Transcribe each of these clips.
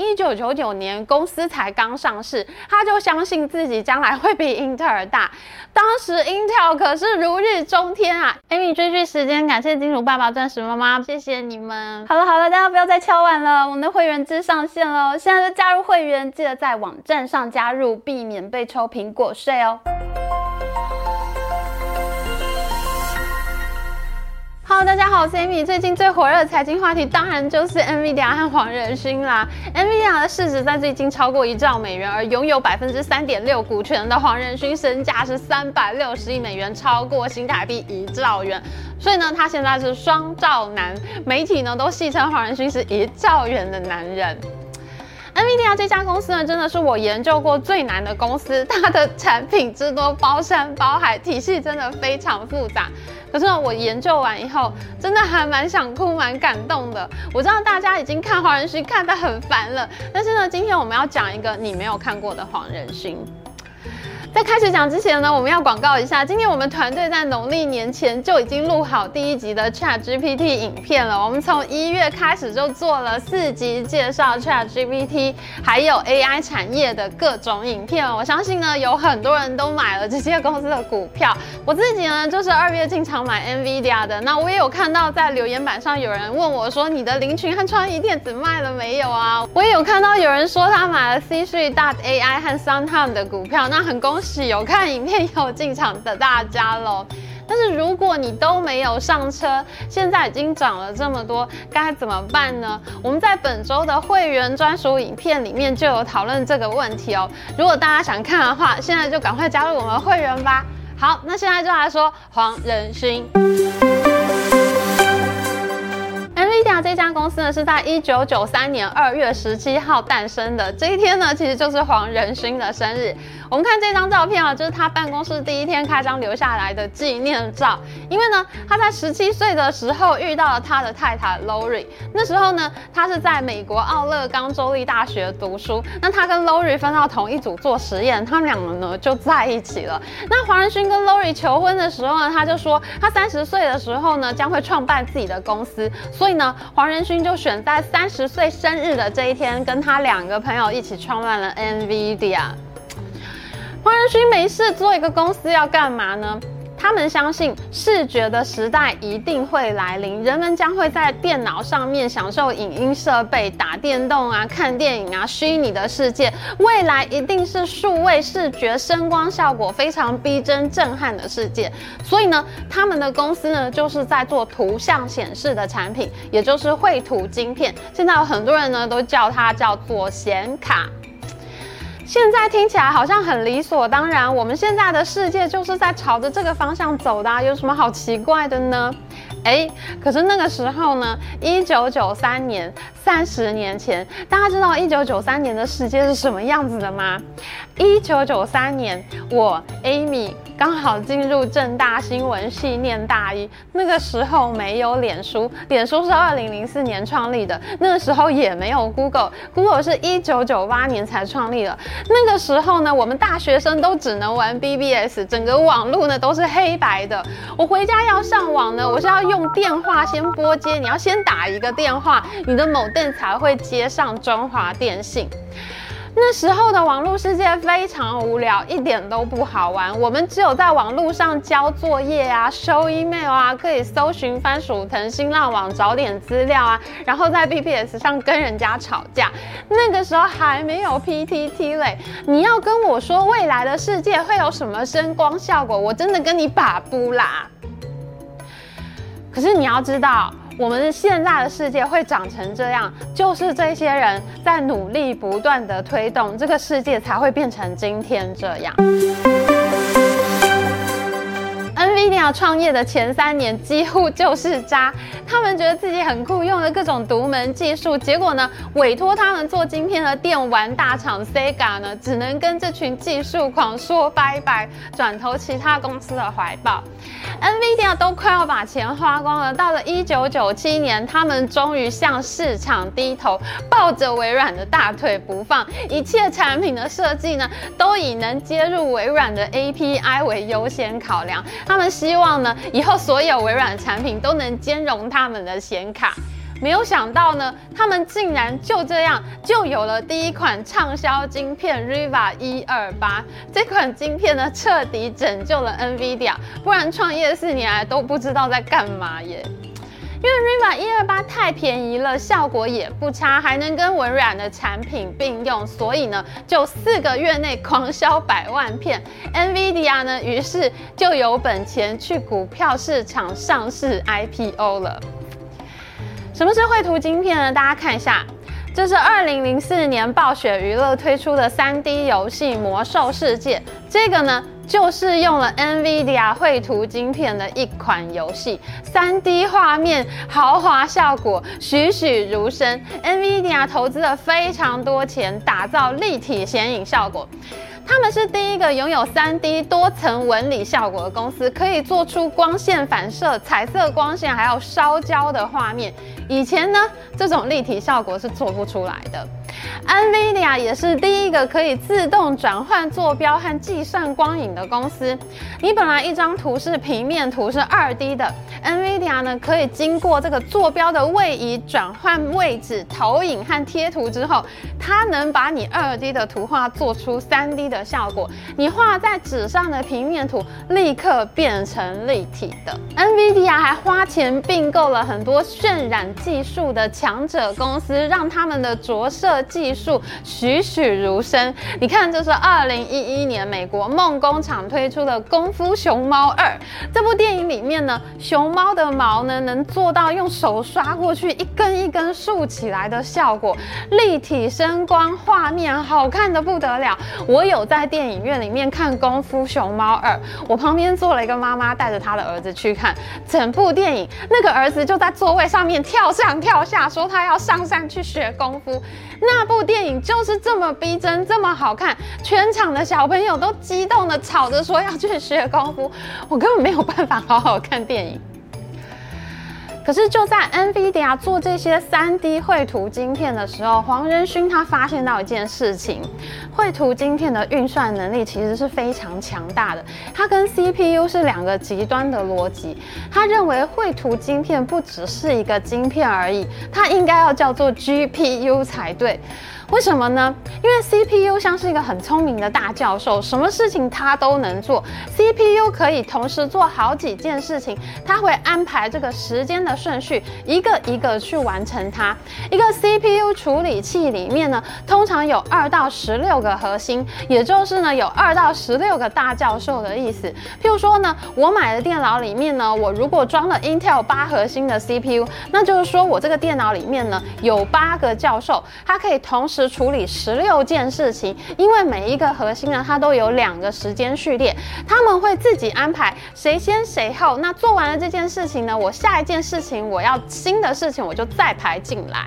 一九九九年公司才刚上市，他就相信自己将来会比英特尔大。当时 Intel 可是如日中天啊！Amy 追剧时间，感谢金主爸爸、钻石妈妈，谢谢你们。好了好了，大家不要再敲碗了，我们的会员制上线了，现在就加入会员，记得在网站上加入，避免被抽苹果税哦。好大家好，我是 Amy。最近最火热的财经话题当然就是 NVIDIA 和黄仁勋啦。NVIDIA 的市值在最近超过一兆美元，而拥有百分之三点六股权的黄仁勋身价是三百六十亿美元，超过新台币一兆元。所以呢，他现在是双兆男，媒体呢都戏称黄仁勋是一兆元的男人。NVIDIA 这家公司呢，真的是我研究过最难的公司，它的产品之多，包山包海，体系真的非常复杂。可是呢，我研究完以后，真的还蛮想哭，蛮感动的。我知道大家已经看黄仁勋看得很烦了，但是呢，今天我们要讲一个你没有看过的黄仁勋。在开始讲之前呢，我们要广告一下。今天我们团队在农历年前就已经录好第一集的 ChatGPT 影片了。我们从一月开始就做了四集介绍 ChatGPT，还有 AI 产业的各种影片。我相信呢，有很多人都买了这些公司的股票。我自己呢，就是二月进场买 NVIDIA 的。那我也有看到在留言板上有人问我说：“你的林群和创意电子卖了没有啊？”我也有看到有人说他买了 C3.ai 和 Sun Time 的股票。那很恭喜。有看影片有进场的大家喽，但是如果你都没有上车，现在已经涨了这么多，该怎么办呢？我们在本周的会员专属影片里面就有讨论这个问题哦。如果大家想看的话，现在就赶快加入我们会员吧。好，那现在就来说黄仁勋。公司呢，是在一九九三年二月十七号诞生的。这一天呢，其实就是黄仁勋的生日。我们看这张照片啊，就是他办公室第一天开张留下来的纪念照。因为呢，他在十七岁的时候遇到了他的太太 Lori。那时候呢，他是在美国奥勒冈州立大学读书。那他跟 Lori 分到同一组做实验，他们两个呢就在一起了。那黄仁勋跟 Lori 求婚的时候呢，他就说他三十岁的时候呢将会创办自己的公司，所以呢。黄仁勋就选在三十岁生日的这一天，跟他两个朋友一起创办了 NVIDIA。黄仁勋没事做一个公司要干嘛呢？他们相信视觉的时代一定会来临，人们将会在电脑上面享受影音设备、打电动啊、看电影啊，虚拟的世界，未来一定是数位视觉、声光效果非常逼真、震撼的世界。所以呢，他们的公司呢，就是在做图像显示的产品，也就是绘图晶片。现在有很多人呢，都叫它叫做显卡。现在听起来好像很理所当然，我们现在的世界就是在朝着这个方向走的啊，有什么好奇怪的呢？诶，可是那个时候呢，一九九三年，三十年前，大家知道一九九三年的世界是什么样子的吗？一九九三年，我 Amy 刚好进入政大新闻系念大一，那个时候没有脸书，脸书是二零零四年创立的，那个时候也没有 Google，Google 是一九九八年才创立的。那个时候呢，我们大学生都只能玩 BBS，整个网络呢都是黑白的。我回家要上网呢，我是要用电话先拨接，你要先打一个电话，你的某电才会接上中华电信。那时候的网络世界非常无聊，一点都不好玩。我们只有在网络上交作业啊、收 email 啊，可以搜寻番薯藤、新浪网找点资料啊，然后在 BBS 上跟人家吵架。那个时候还没有 PTT 嘞，你要跟我说未来的世界会有什么声光效果，我真的跟你把不啦。可是你要知道。我们现在的世界会长成这样，就是这些人在努力不断的推动，这个世界才会变成今天这样。NVIDIA 创业的前三年几乎就是渣，他们觉得自己很酷，用了各种独门技术，结果呢，委托他们做晶片的电玩大厂 Sega 呢，只能跟这群技术狂说拜拜，转投其他公司的怀抱。NVIDIA 都快要把钱花光了，到了一九九七年，他们终于向市场低头，抱着微软的大腿不放，一切产品的设计呢，都以能接入微软的 API 为优先考量。.他们希望呢，以后所有微软产品都能兼容他们的显卡。没有想到呢，他们竟然就这样就有了第一款畅销晶片 Riva 一二八。这款晶片呢，彻底拯救了 NVIDIA，不然创业四年来都不知道在干嘛耶。因为 Riva 一二八太便宜了，效果也不差，还能跟文软的产品并用，所以呢，就四个月内狂销百万片。NVIDIA 呢，于是就有本钱去股票市场上市 IPO 了。什么是绘图晶片呢？大家看一下，这是二零零四年暴雪娱乐推出的三 D 游戏《魔兽世界》，这个呢。就是用了 NVIDIA 绘图晶片的一款游戏，3D 画面、豪华效果栩栩如生。NVIDIA 投资了非常多钱打造立体显影效果，他们是第一个拥有 3D 多层纹理效果的公司，可以做出光线反射、彩色光线还有烧焦的画面。以前呢，这种立体效果是做不出来的。NVIDIA 也是第一个可以自动转换坐标和计算光影的公司。你本来一张图是平面图，是 2D 的，NVIDIA 呢可以经过这个坐标的位移、转换位置、投影和贴图之后，它能把你 2D 的图画做出 3D 的效果。你画在纸上的平面图立刻变成立体的。NVIDIA 还花钱并购了很多渲染技术的强者公司，让他们的着色。技术栩栩如生，你看，这是二零一一年美国梦工厂推出的《功夫熊猫二》这部电影里面呢，熊猫的毛呢能做到用手刷过去一根一根竖起来的效果，立体声光画面好看的不得了。我有在电影院里面看《功夫熊猫二》，我旁边坐了一个妈妈带着她的儿子去看，整部电影那个儿子就在座位上面跳上跳下，说他要上山去学功夫。那部电影就是这么逼真，这么好看，全场的小朋友都激动的吵着说要去学功夫，我根本没有办法好好看电影。可是就在 NVIDIA 做这些 3D 绘图晶片的时候，黄仁勋他发现到一件事情：绘图晶片的运算能力其实是非常强大的，它跟 CPU 是两个极端的逻辑。他认为绘图晶片不只是一个晶片而已，它应该要叫做 GPU 才对。为什么呢？因为 CPU 像是一个很聪明的大教授，什么事情他都能做。CPU 可以同时做好几件事情，他会安排这个时间的顺序，一个一个去完成它。一个 CPU 处理器里面呢，通常有二到十六个核心，也就是呢有二到十六个大教授的意思。譬如说呢，我买的电脑里面呢，我如果装了 Intel 八核心的 CPU，那就是说我这个电脑里面呢有八个教授，它可以同时。处理十六件事情，因为每一个核心呢，它都有两个时间序列，他们会自己安排谁先谁后。那做完了这件事情呢，我下一件事情我要新的事情，我就再排进来。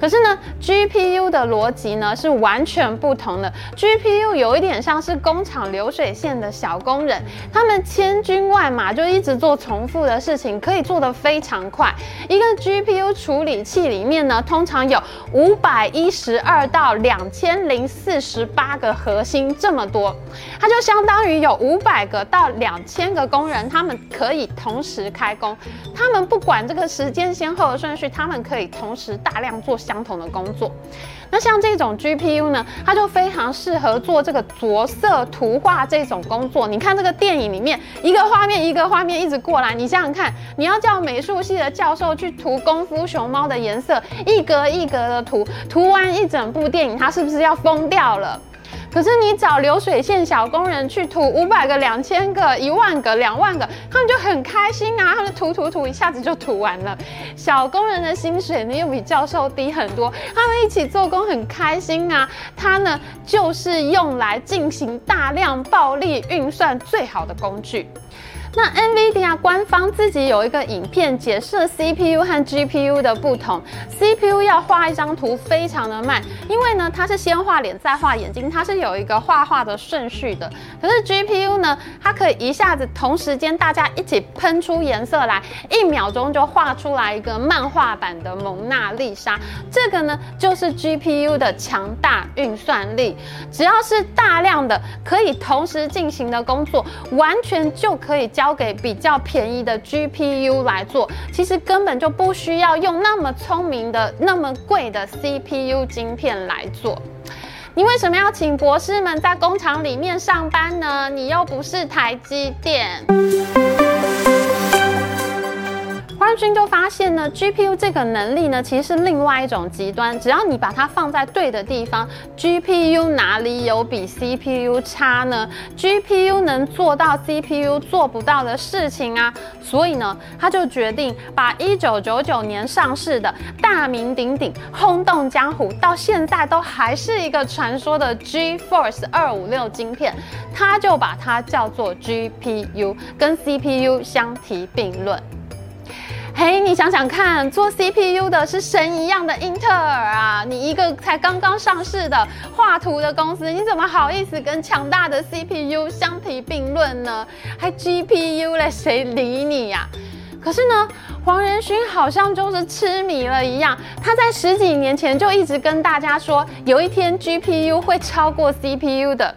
可是呢，GPU 的逻辑呢是完全不同的。GPU 有一点像是工厂流水线的小工人，他们千军万马就一直做重复的事情，可以做得非常快。一个 GPU 处理器里面呢，通常有五百一十二到两千零四十八个核心这么多，它就相当于有五百个到两千个工人，他们可以同时开工，他们不管这个时间先后的顺序，他们可以同时大量做相同的工作，那像这种 GPU 呢，它就非常适合做这个着色图画这种工作。你看这个电影里面，一个画面一个画面一直过来，你想想看，你要叫美术系的教授去涂功夫熊猫的颜色，一格一格的涂，涂完一整部电影，他是不是要疯掉了？可是你找流水线小工人去涂五百个、两千个、一万个、两万个，他们就很开心啊！他们涂涂涂，一下子就涂完了。小工人的薪水呢又比教授低很多，他们一起做工很开心啊。它呢就是用来进行大量暴力运算最好的工具。那 NVIDIA 官方自己有一个影片解释 CPU 和 GPU 的不同。CPU 要画一张图非常的慢，因为呢它是先画脸再画眼睛，它是有一个画画的顺序的。可是 GPU 呢，它可以一下子同时间大家一起喷出颜色来，一秒钟就画出来一个漫画版的蒙娜丽莎。这个呢就是 GPU 的强大运算力，只要是大量的可以同时进行的工作，完全就可以将交给比较便宜的 GPU 来做，其实根本就不需要用那么聪明的、那么贵的 CPU 晶片来做。你为什么要请博士们在工厂里面上班呢？你又不是台积电。黄仁勋就发现呢，GPU 这个能力呢，其实是另外一种极端。只要你把它放在对的地方，GPU 哪里有比 CPU 差呢？GPU 能做到 CPU 做不到的事情啊。所以呢，他就决定把1999年上市的大名鼎鼎、轰动江湖，到现在都还是一个传说的 GeForce 256晶片，他就把它叫做 GPU，跟 CPU 相提并论。嘿，你想想看，做 CPU 的是神一样的英特尔啊！你一个才刚刚上市的画图的公司，你怎么好意思跟强大的 CPU 相提并论呢？还 GPU 嘞，谁理你呀？可是呢，黄仁勋好像就是痴迷了一样，他在十几年前就一直跟大家说，有一天 GPU 会超过 CPU 的。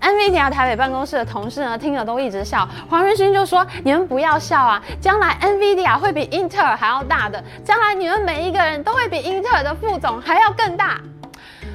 NVIDIA 台北办公室的同事呢，听了都一直笑。黄仁勋就说：“你们不要笑啊，将来 NVIDIA 会比英特尔还要大的，将来你们每一个人都会比英特尔的副总还要更大。”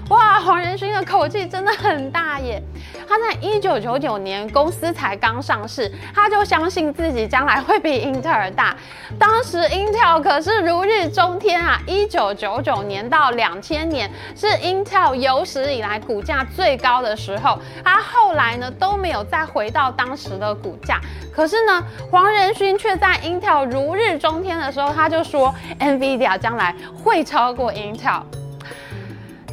哇，黄仁勋的口气真的很大耶！他在一九九九年公司才刚上市，他就相信自己将来会比英特尔大。当时 Intel 可是如日中天啊！一九九九年到两千年是 Intel 有史以来股价最高的时候，他后来呢都没有再回到当时的股价。可是呢，黄仁勋却在 Intel 如日中天的时候，他就说 NVIDIA 将来会超过 Intel。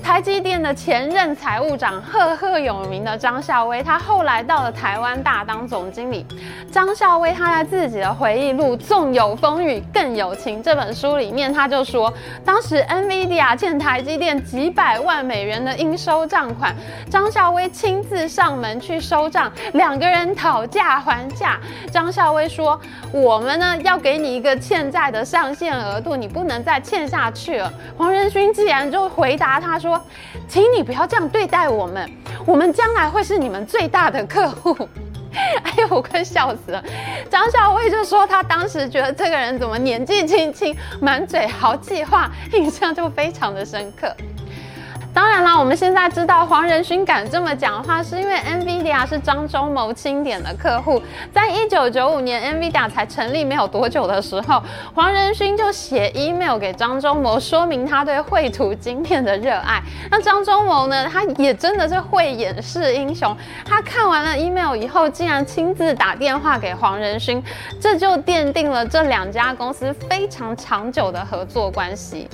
台积电的前任财务长赫赫有名的张孝威，他后来到了台湾大当总经理。张孝威他在自己的回忆录《纵有风雨更有情》这本书里面，他就说，当时 NVIDIA 欠台积电几百万美元的应收账款，张孝威亲自上门去收账，两个人讨价还价。张孝威说：“我们呢要给你一个欠债的上限额度，你不能再欠下去了。”黄仁勋既然就回答他说。请你不要这样对待我们，我们将来会是你们最大的客户。哎呦，我快笑死了！张小威就说他当时觉得这个人怎么年纪轻轻，满嘴豪气话，印象就非常的深刻。当然啦，我们现在知道黄仁勋敢这么讲话，是因为 NVIDIA 是张忠谋钦点的客户。在一九九五年 NVIDIA 才成立没有多久的时候，黄仁勋就写 email 给张忠谋，说明他对绘图晶片的热爱。那张忠谋呢，他也真的是会演示英雄。他看完了 email 以后，竟然亲自打电话给黄仁勋，这就奠定了这两家公司非常长久的合作关系。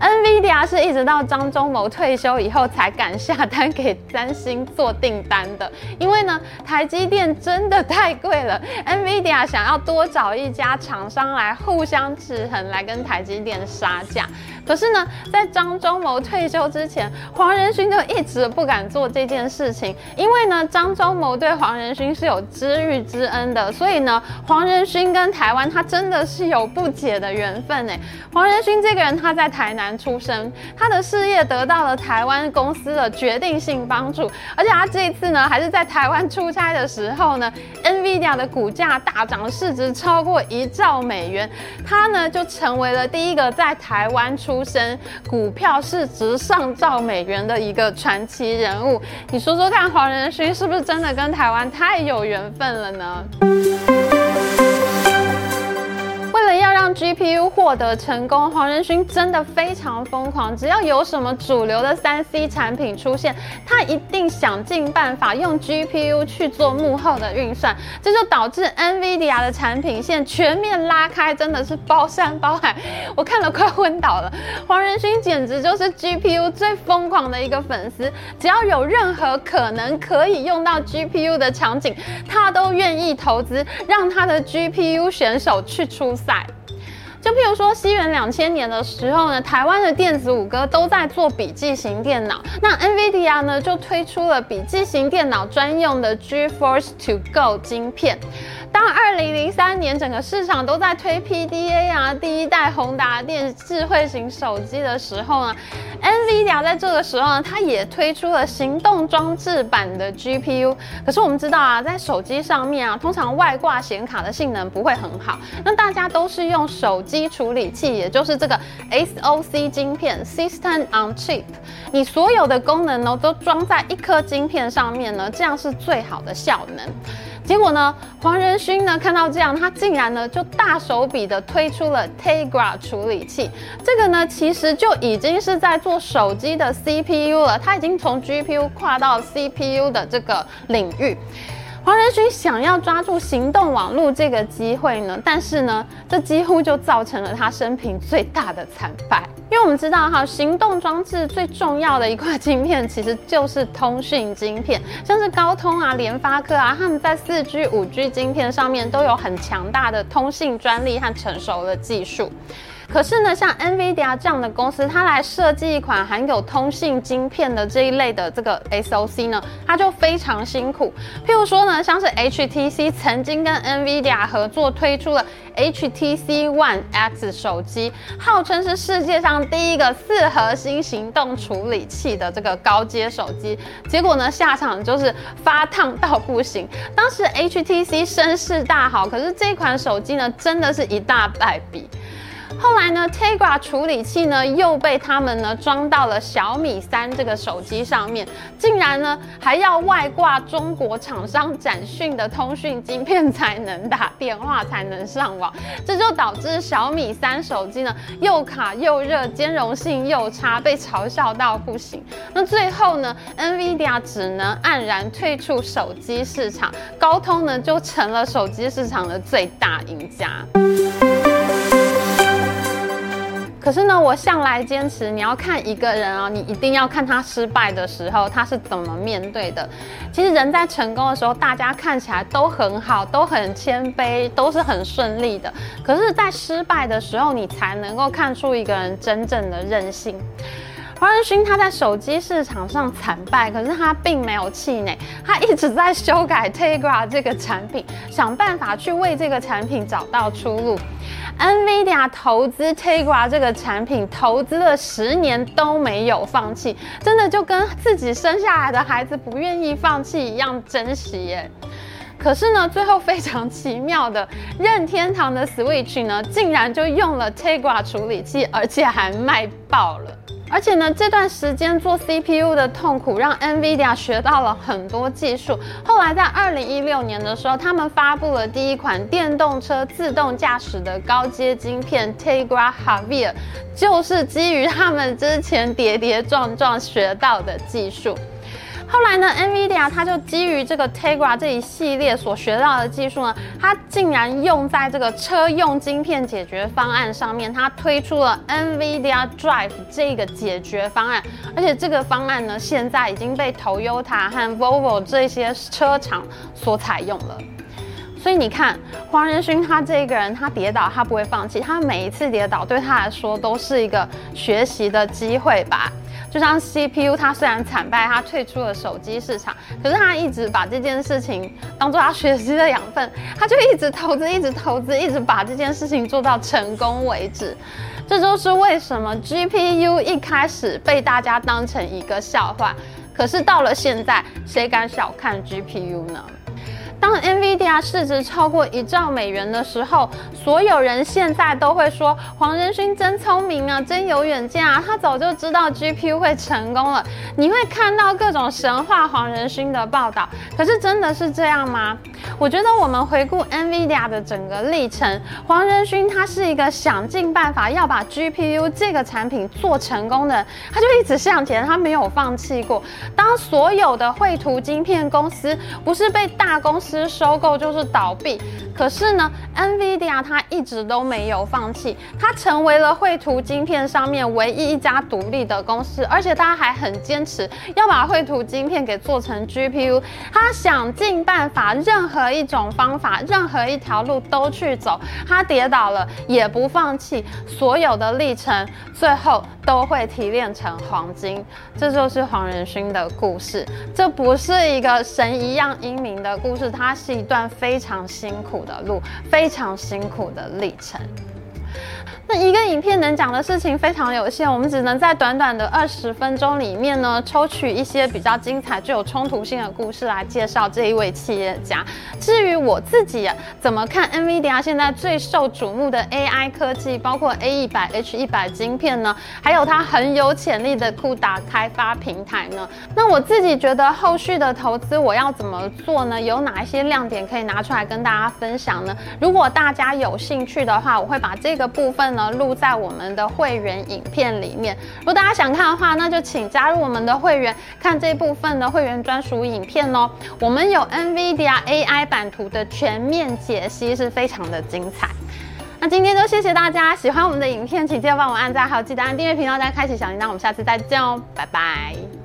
NVIDIA 是一直到张忠谋退休以后才敢下单给三星做订单的，因为呢，台积电真的太贵了，NVIDIA 想要多找一家厂商来互相制衡，来跟台积电杀价。可是呢，在张忠谋退休之前，黄仁勋就一直不敢做这件事情，因为呢，张忠谋对黄仁勋是有知遇之恩的，所以呢，黄仁勋跟台湾他真的是有不解的缘分哎。黄仁勋这个人他在台南出生，他的事业得到了台湾公司的决定性帮助，而且他这一次呢，还是在台湾出差的时候呢，NVIDIA 的股价大涨，市值超过一兆美元，他呢就成为了第一个在台湾出。出身股票市值上兆美元的一个传奇人物，你说说看，黄仁勋是不是真的跟台湾太有缘分了呢？GPU 获得成功，黄仁勋真的非常疯狂。只要有什么主流的三 C 产品出现，他一定想尽办法用 GPU 去做幕后的运算。这就导致 NVIDIA 的产品线全面拉开，真的是包山包海。我看了快昏倒了。黄仁勋简直就是 GPU 最疯狂的一个粉丝。只要有任何可能可以用到 GPU 的场景，他都愿意投资，让他的 GPU 选手去出赛。就譬如说，西元两千年的时候呢，台湾的电子五哥都在做笔记型电脑，那 NVIDIA 呢就推出了笔记型电脑专用的 GeForce To Go 晶片。当二零零三年整个市场都在推 PDA 啊，第一代宏达电智慧型手机的时候呢，NVIDIA 在这个时候呢，它也推出了行动装置版的 GPU。可是我们知道啊，在手机上面啊，通常外挂显卡的性能不会很好，那大家都是用手机处理器，也就是这个 SoC 晶片 （System on Chip），你所有的功能呢都装在一颗晶片上面呢，这样是最好的效能。结果呢，黄仁勋呢看到这样，他竟然呢就大手笔的推出了 Tegra 处理器。这个呢其实就已经是在做手机的 CPU 了，他已经从 GPU 跨到 CPU 的这个领域。黄仁勋想要抓住行动网络这个机会呢，但是呢，这几乎就造成了他生平最大的惨败。因为我们知道哈，行动装置最重要的一块晶片其实就是通讯晶片，像是高通啊、联发科啊，他们在四 G、五 G 晶片上面都有很强大的通信专利和成熟的技术。可是呢，像 NVIDIA 这样的公司，它来设计一款含有通信晶片的这一类的这个 SoC 呢，它就非常辛苦。譬如说呢，像是 HTC 曾经跟 NVIDIA 合作推出了 HTC One X 手机，号称是世界上第一个四核心行动处理器的这个高阶手机，结果呢，下场就是发烫到不行。当时 HTC 声势大好，可是这款手机呢，真的是一大败笔。后来呢，Tegra 处理器呢又被他们呢装到了小米三这个手机上面，竟然呢还要外挂中国厂商展讯的通讯晶片才能打电话才能上网，这就导致小米三手机呢又卡又热，兼容性又差，被嘲笑到不行。那最后呢，NVIDIA 只能黯然退出手机市场，高通呢就成了手机市场的最大赢家。可是呢，我向来坚持，你要看一个人啊，你一定要看他失败的时候他是怎么面对的。其实人在成功的时候，大家看起来都很好，都很谦卑，都是很顺利的。可是，在失败的时候，你才能够看出一个人真正的韧性。黄仁勋他在手机市场上惨败，可是他并没有气馁，他一直在修改 Tegra 这个产品，想办法去为这个产品找到出路。NVIDIA 投资 Tegra 这个产品，投资了十年都没有放弃，真的就跟自己生下来的孩子不愿意放弃一样珍惜耶。可是呢，最后非常奇妙的，任天堂的 Switch 呢，竟然就用了 Tegra 处理器，而且还卖爆了。而且呢，这段时间做 CPU 的痛苦，让 NVIDIA 学到了很多技术。后来在二零一六年的时候，他们发布了第一款电动车自动驾驶的高阶晶片 Tegra h a v i e r 就是基于他们之前跌跌撞撞学到的技术。后来呢，NVIDIA 它就基于这个 Tegra 这一系列所学到的技术呢，它竟然用在这个车用晶片解决方案上面，它推出了 NVIDIA Drive 这个解决方案，而且这个方案呢，现在已经被 Toyota 和 Volvo 这些车厂所采用了。所以你看，黄仁勋他这个人，他跌倒他不会放弃，他每一次跌倒对他来说都是一个学习的机会吧。就像 CPU，它虽然惨败，它退出了手机市场，可是他一直把这件事情当做他学习的养分，他就一直投资，一直投资，一直把这件事情做到成功为止。这就是为什么 GPU 一开始被大家当成一个笑话，可是到了现在，谁敢小看 GPU 呢？当 NVIDIA 市值超过一兆美元的时候，所有人现在都会说黄仁勋真聪明啊，真有远见啊，他早就知道 GPU 会成功了。你会看到各种神话黄仁勋的报道，可是真的是这样吗？我觉得我们回顾 NVIDIA 的整个历程，黄仁勋他是一个想尽办法要把 GPU 这个产品做成功的，他就一直向前，他没有放弃过。当所有的绘图晶片公司不是被大公司收购就是倒闭，可是呢，NVIDIA 它一直都没有放弃，它成为了绘图晶片上面唯一一家独立的公司，而且它还很坚持要把绘图晶片给做成 GPU，它想尽办法，任何一种方法，任何一条路都去走，他跌倒了也不放弃，所有的历程最后都会提炼成黄金。这就是黄仁勋的故事，这不是一个神一样英明的故事，它是一段非常辛苦的路，非常辛苦的历程。那一个影片能讲的事情非常有限，我们只能在短短的二十分钟里面呢，抽取一些比较精彩、具有冲突性的故事来介绍这一位企业家。至于我自己怎么看 NVIDIA 现在最受瞩目的 AI 科技，包括 A 一百、H 一百晶片呢，还有它很有潜力的 CUDA 开发平台呢？那我自己觉得后续的投资我要怎么做呢？有哪一些亮点可以拿出来跟大家分享呢？如果大家有兴趣的话，我会把这个部分。录在我们的会员影片里面。如果大家想看的话，那就请加入我们的会员，看这部分的会员专属影片哦。我们有 NVIDIA AI 版图的全面解析，是非常的精彩。那今天就谢谢大家，喜欢我们的影片，请记得帮我按赞，还有记得按订阅频道，再开启小铃铛。我们下次再见哦，拜拜。